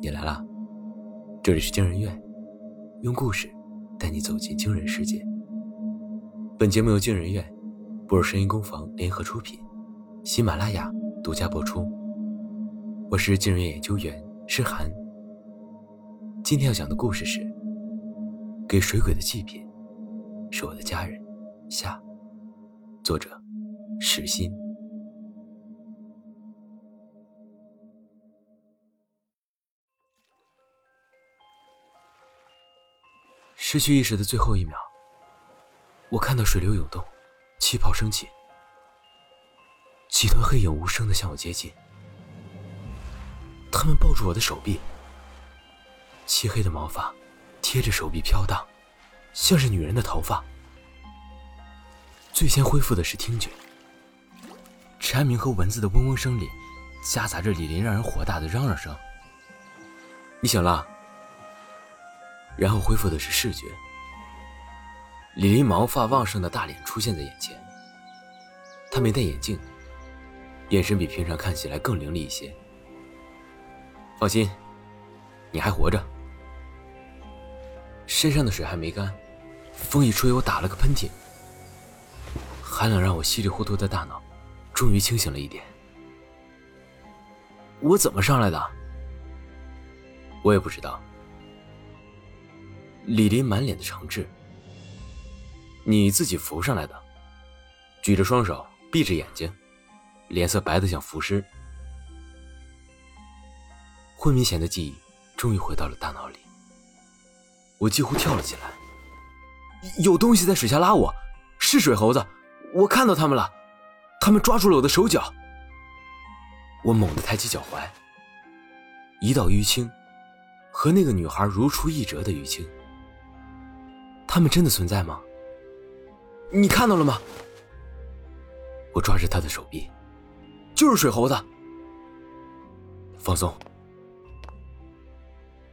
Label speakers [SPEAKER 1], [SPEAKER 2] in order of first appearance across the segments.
[SPEAKER 1] 你来啦！这里是惊人院，用故事带你走进惊人世界。本节目由惊人院、布尔声音工坊联合出品，喜马拉雅独家播出。我是惊人研究员诗涵。今天要讲的故事是《给水鬼的祭品》，是我的家人夏。作者：石心。失去意识的最后一秒，我看到水流涌动，气泡升起，几团黑影无声的向我接近。他们抱住我的手臂，漆黑的毛发贴着手臂飘荡，像是女人的头发。最先恢复的是听觉，蝉鸣和蚊子的嗡嗡声里，夹杂着李林让人火大的嚷嚷声。你醒了。然后恢复的是视觉，李林毛发旺盛的大脸出现在眼前。他没戴眼镜，眼神比平常看起来更凌厉一些。放心，你还活着。身上的水还没干，风一吹，我打了个喷嚏。寒冷让我稀里糊涂的大脑终于清醒了一点。我怎么上来的？我也不知道。李林满脸的诚挚：“你自己浮上来的，举着双手，闭着眼睛，脸色白的像浮尸。”昏迷前的记忆终于回到了大脑里，我几乎跳了起来。有东西在水下拉我，是水猴子，我看到他们了，他们抓住了我的手脚。我猛地抬起脚踝，一道淤青，和那个女孩如出一辙的淤青。他们真的存在吗？你看到了吗？我抓着他的手臂，就是水猴子。放松。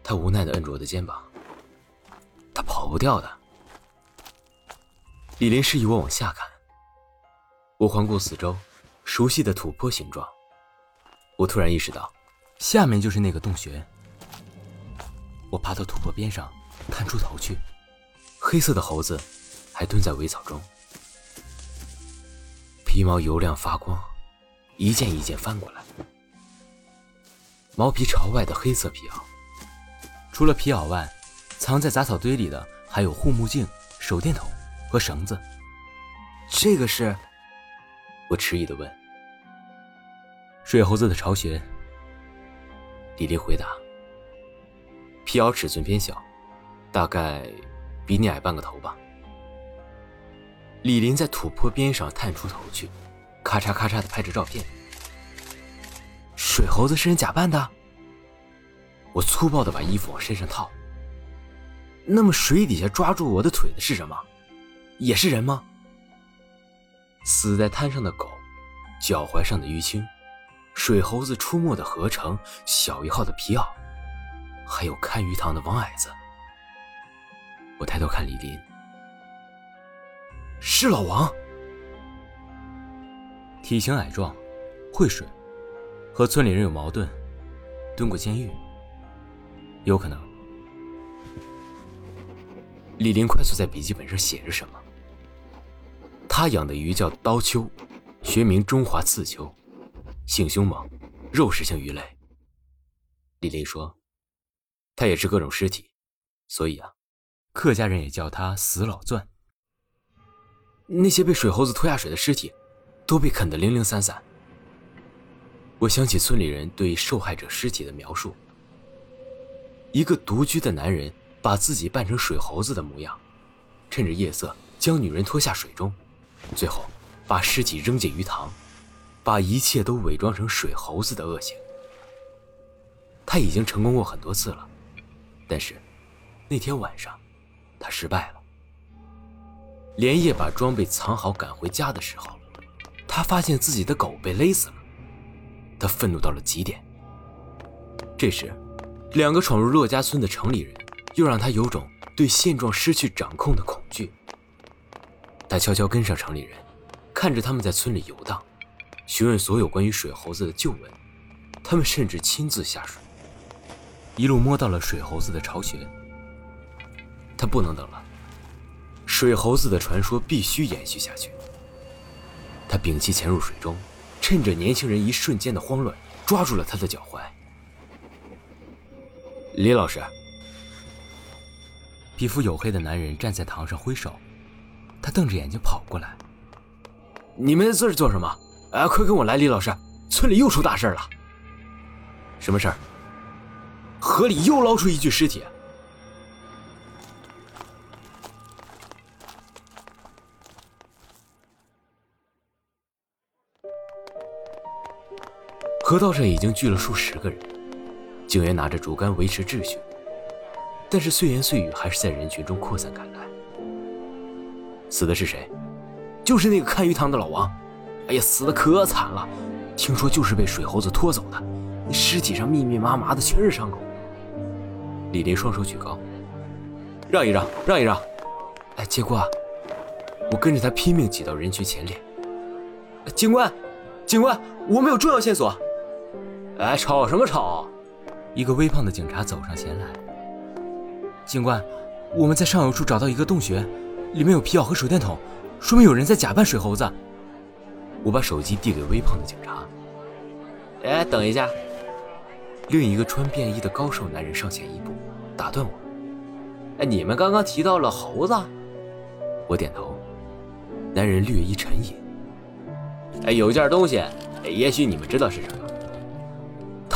[SPEAKER 1] 他无奈的摁住我的肩膀。他跑不掉的。李林示意我往下看。我环顾四周，熟悉的土坡形状。我突然意识到，下面就是那个洞穴。我爬到土坡边上，探出头去。黑色的猴子还蹲在苇草中，皮毛油亮发光，一件一件翻过来。毛皮朝外的黑色皮袄，除了皮袄外，藏在杂草堆里的还有护目镜、手电筒和绳子。这个是？我迟疑的问。水猴子的巢穴。李黎回答。皮袄尺寸偏小，大概。比你矮半个头吧。李林在土坡边上探出头去，咔嚓咔嚓的拍着照片。水猴子是人假扮的。我粗暴的把衣服往身上套。那么水底下抓住我的腿的是什么？也是人吗？死在滩上的狗，脚踝上的淤青，水猴子出没的河城，小一号的皮袄，还有看鱼塘的王矮子。我抬头看李林，是老王，体型矮壮，会水，和村里人有矛盾，蹲过监狱，有可能。李林快速在笔记本上写着什么。他养的鱼叫刀鳅，学名中华刺鳅，性凶猛，肉食性鱼类。李林说，他也吃各种尸体，所以啊。客家人也叫他死老钻。那些被水猴子拖下水的尸体，都被啃得零零散散。我想起村里人对受害者尸体的描述：一个独居的男人把自己扮成水猴子的模样，趁着夜色将女人拖下水中，最后把尸体扔进鱼塘，把一切都伪装成水猴子的恶行。他已经成功过很多次了，但是那天晚上。他失败了。连夜把装备藏好，赶回家的时候，他发现自己的狗被勒死了。他愤怒到了极点。这时，两个闯入骆家村的城里人又让他有种对现状失去掌控的恐惧。他悄悄跟上城里人，看着他们在村里游荡，询问所有关于水猴子的旧闻。他们甚至亲自下水。一路摸到了水猴子的巢穴。他不能等了，水猴子的传说必须延续下去。他屏气潜入水中，趁着年轻人一瞬间的慌乱，抓住了他的脚踝。李老师，皮肤黝黑的男人站在堂上挥手，他瞪着眼睛跑过来：“你们在这儿做什么？啊，快跟我来！李老师，村里又出大事了。什么事儿？河里又捞出一具尸体。”河道上已经聚了数十个人，警员拿着竹竿维持秩序，但是碎言碎语还是在人群中扩散开来。死的是谁？就是那个看鱼塘的老王。哎呀，死的可惨了，听说就是被水猴子拖走的，那尸体上密密麻麻的全是伤口。李林双手举高，让一让，让一让。哎，结果，我跟着他拼命挤到人群前列。警官，警官，我们有重要线索。哎，吵什么吵！一个微胖的警察走上前来。警官，我们在上游处找到一个洞穴，里面有皮袄和手电筒，说明有人在假扮水猴子。我把手机递给微胖的警察。哎，等一下！另一个穿便衣的高瘦男人上前一步，打断我。哎，你们刚刚提到了猴子？我点头。男人略一沉吟。哎，有件东西，也许你们知道是什么。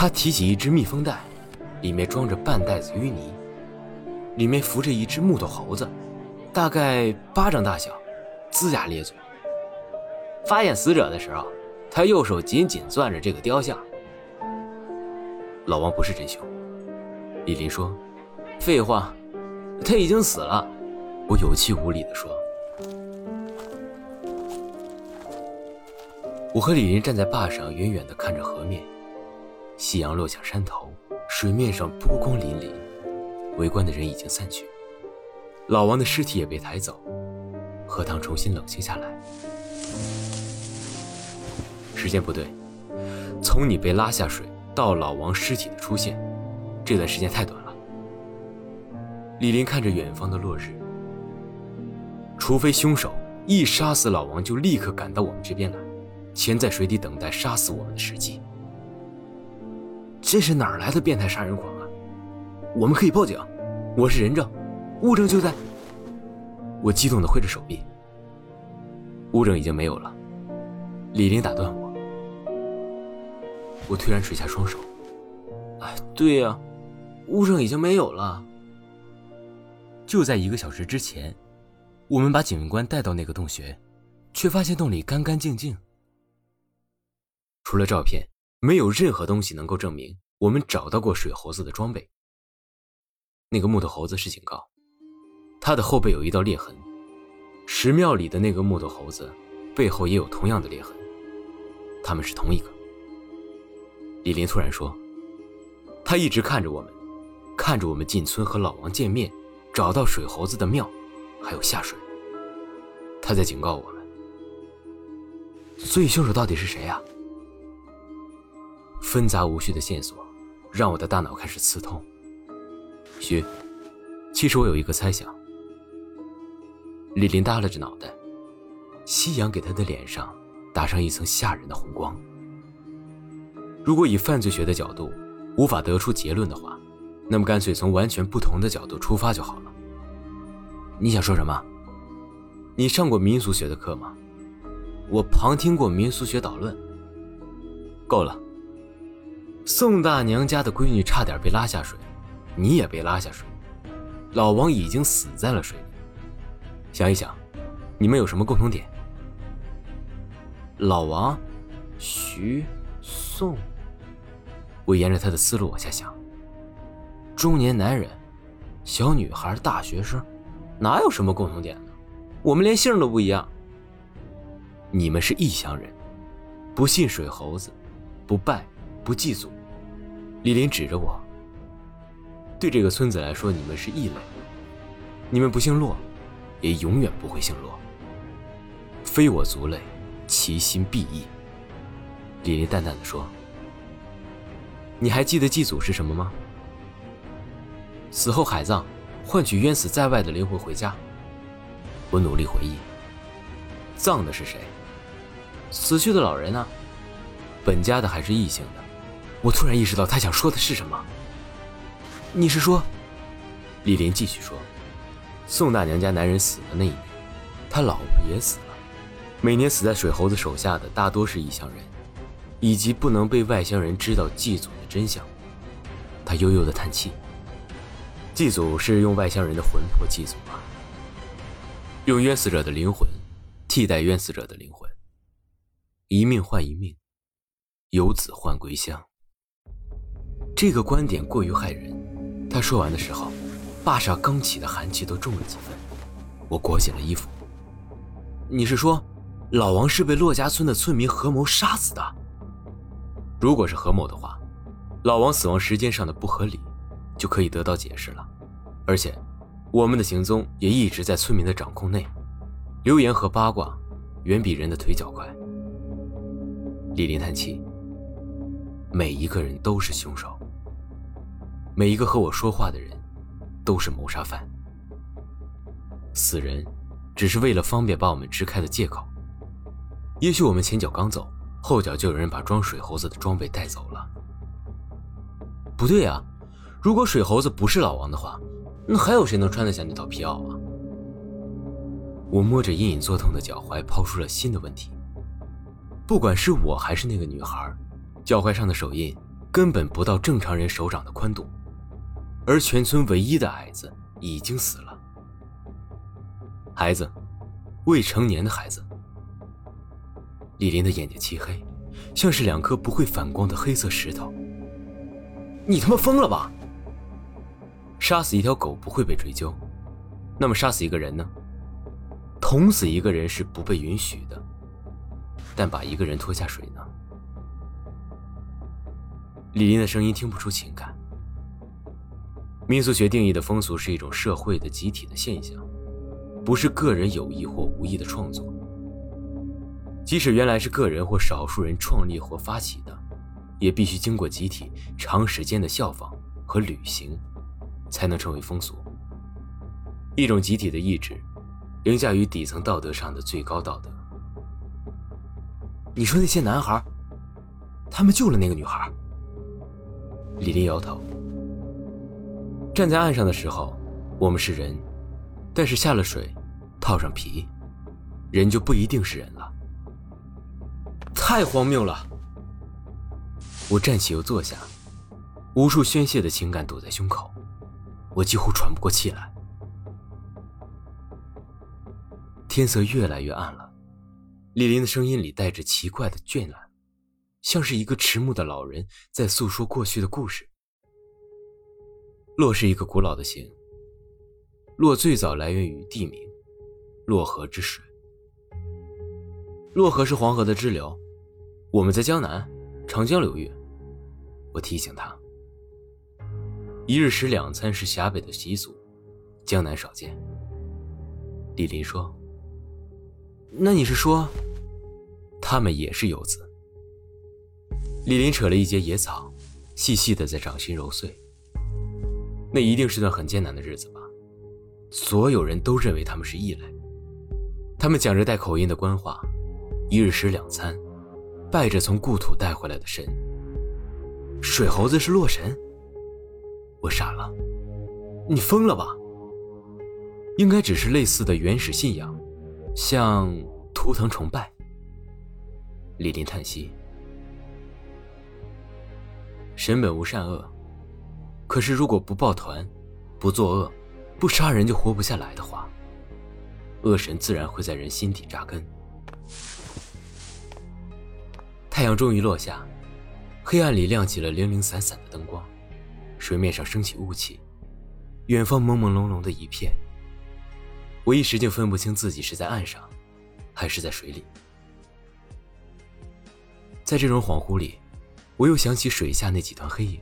[SPEAKER 1] 他提起一只密封袋，里面装着半袋子淤泥，里面浮着一只木头猴子，大概巴掌大小，龇牙咧嘴。发现死者的时候，他右手紧紧攥着这个雕像。老王不是真凶，李林说：“废话，他已经死了。”我有气无力地说。我和李林站在坝上，远远地看着河面。夕阳落下山头，水面上波光粼粼，围观的人已经散去，老王的尸体也被抬走，荷塘重新冷静下来。时间不对，从你被拉下水到老王尸体的出现，这段时间太短了。李林看着远方的落日，除非凶手一杀死老王就立刻赶到我们这边来，潜在水底等待杀死我们的时机。这是哪儿来的变态杀人狂啊！我们可以报警，我是人证，物证就在。我激动的挥着手臂。物证已经没有了，李林打断我。我突然垂下双手。哎，对呀，物证已经没有了。就在一个小时之前，我们把警官带到那个洞穴，却发现洞里干干净净，除了照片。没有任何东西能够证明我们找到过水猴子的装备。那个木头猴子是警告，他的后背有一道裂痕，石庙里的那个木头猴子背后也有同样的裂痕，他们是同一个。李林突然说：“他一直看着我们，看着我们进村和老王见面，找到水猴子的庙，还有下水。他在警告我们。所以凶手到底是谁呀？”纷杂无序的线索，让我的大脑开始刺痛。徐，其实我有一个猜想。李林耷拉着脑袋，夕阳给他的脸上打上一层吓人的红光。如果以犯罪学的角度无法得出结论的话，那么干脆从完全不同的角度出发就好了。你想说什么？你上过民俗学的课吗？我旁听过民俗学导论。够了。宋大娘家的闺女差点被拉下水，你也被拉下水，老王已经死在了水里。想一想，你们有什么共同点？老王、徐、宋，我沿着他的思路往下想。中年男人、小女孩、大学生，哪有什么共同点呢？我们连姓都不一样。你们是异乡人，不信水猴子，不拜，不祭祖。李林指着我：“对这个村子来说，你们是异类。你们不姓骆，也永远不会姓骆。非我族类，其心必异。”李林淡淡的说：“你还记得祭祖是什么吗？死后海葬，换取冤死在外的灵魂回家。我努力回忆，葬的是谁？死去的老人呢？本家的还是异姓的？我突然意识到他想说的是什么。你是说？李林继续说，宋大娘家男人死的那一年，他老婆也死了。每年死在水猴子手下的大多是异乡人，以及不能被外乡人知道祭祖的真相。他悠悠的叹气。祭祖是用外乡人的魂魄祭祖吗？用冤死者的灵魂替代冤死者的灵魂，一命换一命，游子换归乡。这个观点过于骇人。他说完的时候，坝上刚起的寒气都重了几分。我裹紧了衣服。你是说，老王是被骆家村的村民合谋杀死的？如果是合谋的话，老王死亡时间上的不合理，就可以得到解释了。而且。我们的行踪也一直在村民的掌控内，流言和八卦远比人的腿脚快。李林叹气：“每一个人都是凶手，每一个和我说话的人都是谋杀犯。死人只是为了方便把我们支开的借口。也许我们前脚刚走，后脚就有人把装水猴子的装备带走了。不对啊，如果水猴子不是老王的话。”那还有谁能穿得下那套皮袄啊？我摸着隐隐作痛的脚踝，抛出了新的问题。不管是我还是那个女孩，脚踝上的手印根本不到正常人手掌的宽度，而全村唯一的矮子已经死了。孩子，未成年的孩子。李林的眼睛漆黑，像是两颗不会反光的黑色石头。你他妈疯了吧！杀死一条狗不会被追究，那么杀死一个人呢？捅死一个人是不被允许的，但把一个人拖下水呢？李林的声音听不出情感。民俗学定义的风俗是一种社会的集体的现象，不是个人有意或无意的创作。即使原来是个人或少数人创立或发起的，也必须经过集体长时间的效仿和履行。才能成为风俗。一种集体的意志，凌驾于底层道德上的最高道德。你说那些男孩，他们救了那个女孩？李林摇头。站在岸上的时候，我们是人，但是下了水，套上皮，人就不一定是人了。太荒谬了！我站起又坐下，无数宣泄的情感堵在胸口。我几乎喘不过气来。天色越来越暗了，李林的声音里带着奇怪的倦懒，像是一个迟暮的老人在诉说过去的故事。洛是一个古老的姓，洛最早来源于地名——洛河之水。洛河是黄河的支流，我们在江南长江流域。我提醒他。一日食两餐是陕北的习俗，江南少见。李林说：“那你是说，他们也是游子？”李林扯了一截野草，细细的在掌心揉碎。那一定是段很艰难的日子吧？所有人都认为他们是异类，他们讲着带口音的官话，一日食两餐，拜着从故土带回来的神。水猴子是洛神。我傻了，你疯了吧？应该只是类似的原始信仰，像图腾崇拜。李林叹息：“神本无善恶，可是如果不抱团，不作恶，不杀人就活不下来的话，恶神自然会在人心底扎根。”太阳终于落下，黑暗里亮起了零零散散的灯光。水面上升起雾气，远方朦朦胧胧的一片。我一时竟分不清自己是在岸上，还是在水里。在这种恍惚里，我又想起水下那几团黑影。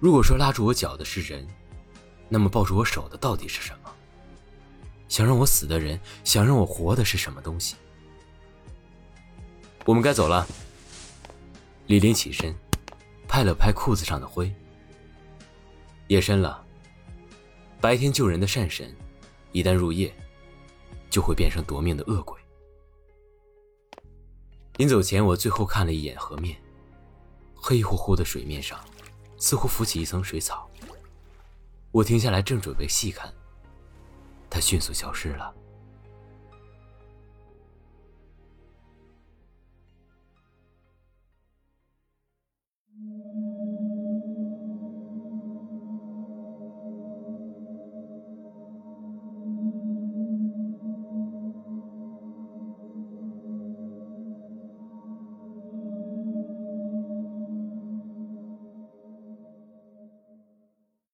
[SPEAKER 1] 如果说拉住我脚的是人，那么抱住我手的到底是什么？想让我死的人，想让我活的是什么东西？我们该走了。李林起身。拍了拍裤子上的灰。夜深了，白天救人的善神，一旦入夜，就会变成夺命的恶鬼。临走前，我最后看了一眼河面，黑乎乎的水面上，似乎浮起一层水草。我停下来，正准备细看，它迅速消失了。